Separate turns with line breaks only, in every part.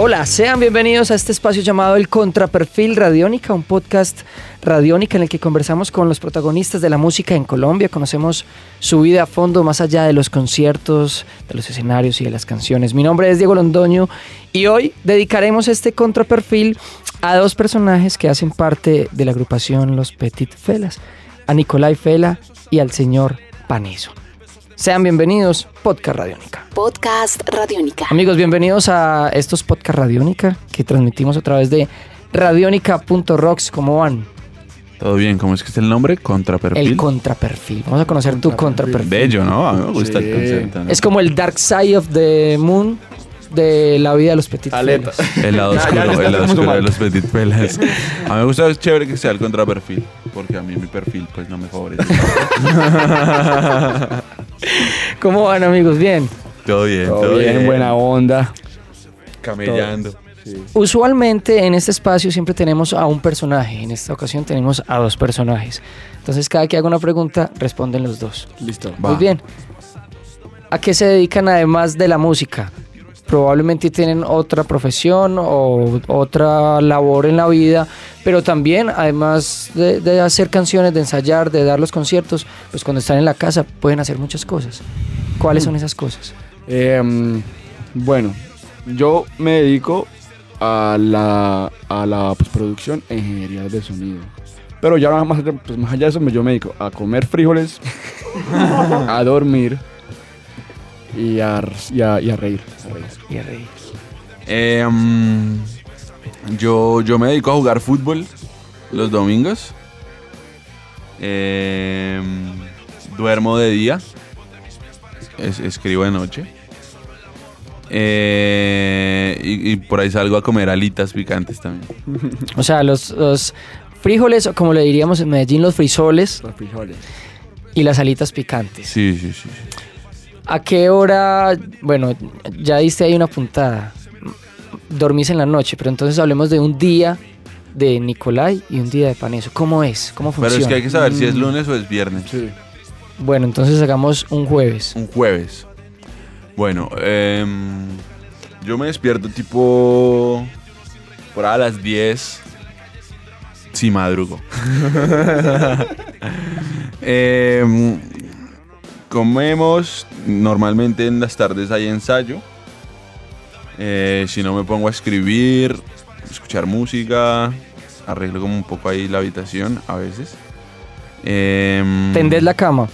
Hola, sean bienvenidos a este espacio llamado El Contraperfil Radiónica, un podcast radiónica en el que conversamos con los protagonistas de la música en Colombia, conocemos su vida a fondo más allá de los conciertos, de los escenarios y de las canciones. Mi nombre es Diego Londoño y hoy dedicaremos este contraperfil a dos personajes que hacen parte de la agrupación Los Petit Felas, a Nicolai Fela y al señor Paneso. Sean bienvenidos, Podcast Radiónica.
Podcast Radiónica.
Amigos, bienvenidos a estos Podcast Radiónica que transmitimos a través de radionica.rocks. ¿Cómo van?
Todo bien, ¿cómo es que es el nombre? Contraperfil.
El contraperfil. Vamos a conocer tu contraperfil.
Bello, ¿no? A mí me gusta
Sí.
el concepto. ¿no?
Es como el Dark Side of the Moon de la vida de los Petit
Aleta.
El lado
Ya, ya
oscuro, el lado oscuro de los petit pelas. A mí me gusta, es chévere que sea el contraperfil, porque a mí mi perfil pues no me favorece.
¿Cómo van, amigos? Bien.
todo bien,
Todo bien, buena onda.
Camellando.
Usualmente en este espacio siempre tenemos a un personaje. En esta ocasión tenemos a dos personajes. Entonces, cada que haga una pregunta, responden los dos.
Listo.
Va.
Muy bien. ¿A qué se dedican además de la música? Probablemente tienen otra profesión o otra labor en la vida, pero también, además de, de hacer canciones, de ensayar, de dar los conciertos, pues cuando están en la casa pueden hacer muchas cosas. ¿Cuáles son esas cosas?
Em, bueno, yo me dedico a la, a la postproducción e ingeniería de sonido. Pero ya más, pues, más allá de eso, yo me dedico a comer frijoles, a dormir y a, y a, y a reír. a reír.
Y a reír.
Eh, mm, yo, yo me dedico a jugar fútbol los domingos. Eh, duermo de día. Es- escribo de noche. Eh, y, y por ahí salgo a comer alitas picantes también.
O sea, los, los frijoles, o como le diríamos en Medellín, los frisoles
Los frijoles.
y las alitas picantes.
Sí, sí, sí. sí.
¿A qué hora? Bueno, ya diste ahí una puntada. Dormís en la noche, pero entonces hablemos de un día de Nicolai y un día de Paneso. ¿Cómo es? ¿Cómo
Pero
funciona?
es que hay que saber si es lunes o es viernes.
Sí.
Bueno, entonces hagamos un jueves.
Un jueves. Bueno, em, yo me despierto tipo por ahí a las 10. Si madrugo. Em, comemos. Normalmente en las tardes hay ensayo. Eh, si no me pongo a escribir, escuchar música. Arreglo como un poco ahí la habitación a veces. Em,
Tendés la cama.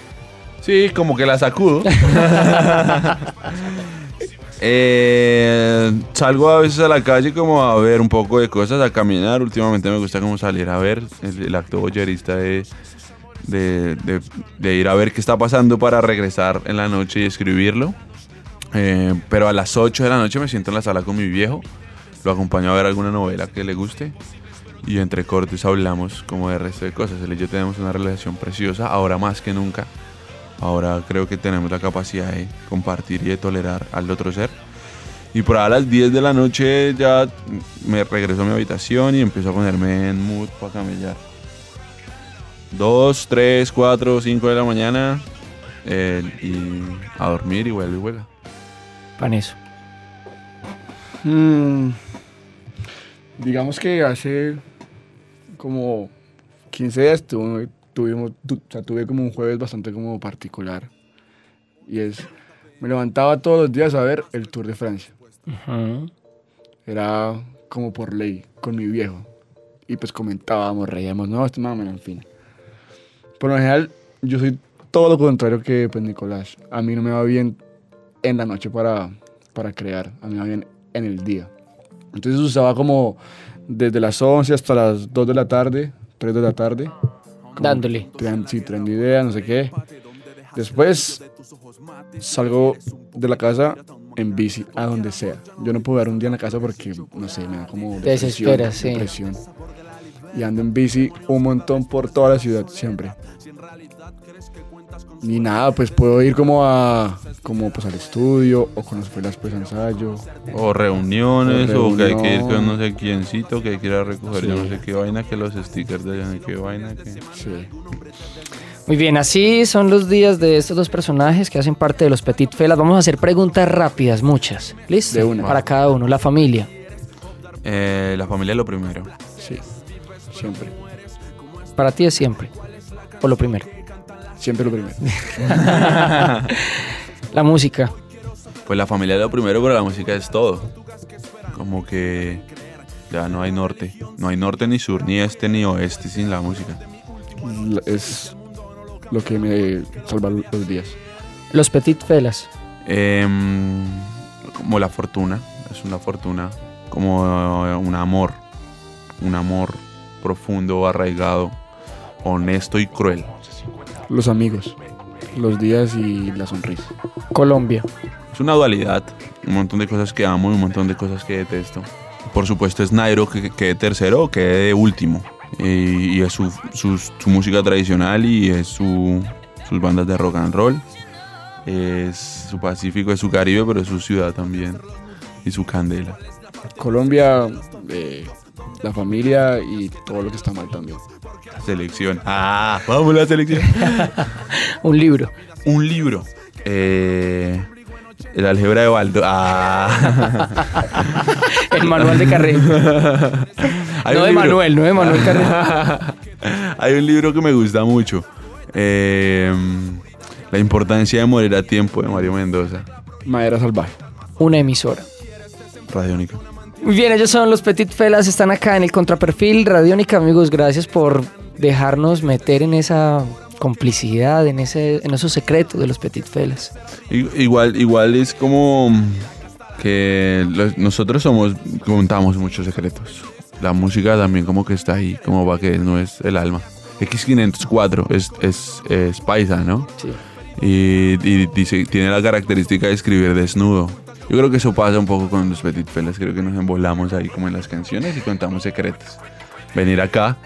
Sí, como que la sacudo. Eh, salgo a veces a la calle como a ver un poco de cosas, a caminar. Últimamente me gusta como salir a ver el, el acto boyerista de, de, de- ir a ver qué está pasando para regresar en la noche y escribirlo. Eh, pero a las 8 de la noche me siento en la sala con mi viejo. Lo acompaño a ver alguna novela que le guste. Y entre cortes hablamos como de resto de cosas. Él y yo tenemos una relación preciosa, ahora más que nunca. Ahora creo que tenemos la capacidad de compartir y de tolerar al otro ser. Y por a las 10 de la noche ya me regreso a mi habitación y empiezo a ponerme en mood para camellar. 2, 3, 4, 5 de la mañana eh, y a dormir y vuelve y juega.
Paneso.
Mm, digamos que hace como 15 días tuve, tuvimos, tu- o sea, tuve como un jueves bastante como particular. Y es, me levantaba todos los días a ver el Tour de Francia. Era como por ley, con mi viejo. Y pues comentábamos, reíamos, no, este mamá, en fin. Por lo general, yo soy todo lo contrario que pues, Nicolás. A mí no me va bien en la noche para, para crear, a mí me va bien en el día. Entonces usaba como desde las 11 hasta las 2 de la tarde, 3 de la tarde.
Dándole.
trean- sí, trayendo ideas, no sé qué. Después salgo de la casa en bici, a donde sea. Yo no puedo dar un día en la casa porque, no sé, me da como
Te desesperas, sí.
depresión. Y ando en bici un montón por toda la ciudad, siempre. Ni nada, pues puedo ir como a como pues al estudio o con las escuelas pues a ensayo.
O reuniones,
O
o, que hay que ir con no sé quiéncito, que hay que ir a recoger yo no sé qué vaina, que los stickers de yo no sé qué vaina. Que...
Sí.
Muy bien, así son los días de estos dos personajes que hacen parte de los Petit Felas. Vamos a hacer preguntas rápidas, muchas. ¿Listo?
De una.
Para cada uno. La familia.
Eh, la familia es lo primero.
Sí. Siempre.
Para ti es siempre. O lo primero.
Siempre lo primero.
La música.
Pues la familia es lo primero, pero la música es todo. Como que ya no hay norte. No hay norte ni sur, ni este ni oeste sin la música.
Es lo que me salva los días.
Los Petit Felas.
Em, como la fortuna, es una fortuna, como un amor, un amor profundo, arraigado, honesto y cruel.
Los amigos, los días y la sonrisa.
Colombia.
Es una dualidad, un montón de cosas que amo y un montón de cosas que detesto. Por supuesto es Nairo que quede tercero o quede de último. Y, y es su, su- su música tradicional y es su, sus bandas de rock and roll. Es su Pacífico, es su Caribe, pero es su ciudad también. Y su candela.
Colombia, eh, la familia y todo lo que está mal también.
La selección. Ah, vamos la selección.
Un libro.
Un libro. Eh, el álgebra de Baldo. Ah.
El manual de Carril. No de
libro.
Manuel, no de Manuel Carril.
Hay un libro que me gusta mucho. Eh, la importancia de morir a tiempo de Mario Mendoza.
Madera salvaje.
Una emisora.
Radiónica.
Muy bien, ellos son los Petit Felas, están acá en el contraperfil Radiónica, amigos. Gracias por dejarnos meter en esa complicidad, en, ese, en esos secretos de los Petit Felas.
Igual, igual es como que los- nosotros somos, contamos muchos secretos. La música también como que está ahí, como va que no es el alma. X504 es, es, es paisa, ¿no?
Sí.
Y, y dice, tiene la característica de escribir desnudo. Yo creo que eso pasa un poco con los Petit Felas. Creo que nos embolamos ahí como en las canciones y contamos secretos. Venir acá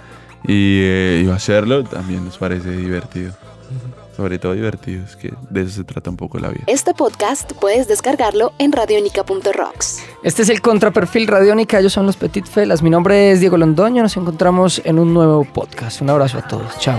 y, eh, y hacerlo también nos parece divertido. Sobre todo divertido, es que de eso se trata un poco la vida.
Este podcast puedes descargarlo en radionica.rocks.
Este es el contraperfil Radiónica, ellos son los Petit Felas. Mi nombre es Diego Londoño, nos encontramos en un nuevo podcast. Un abrazo a todos, chao.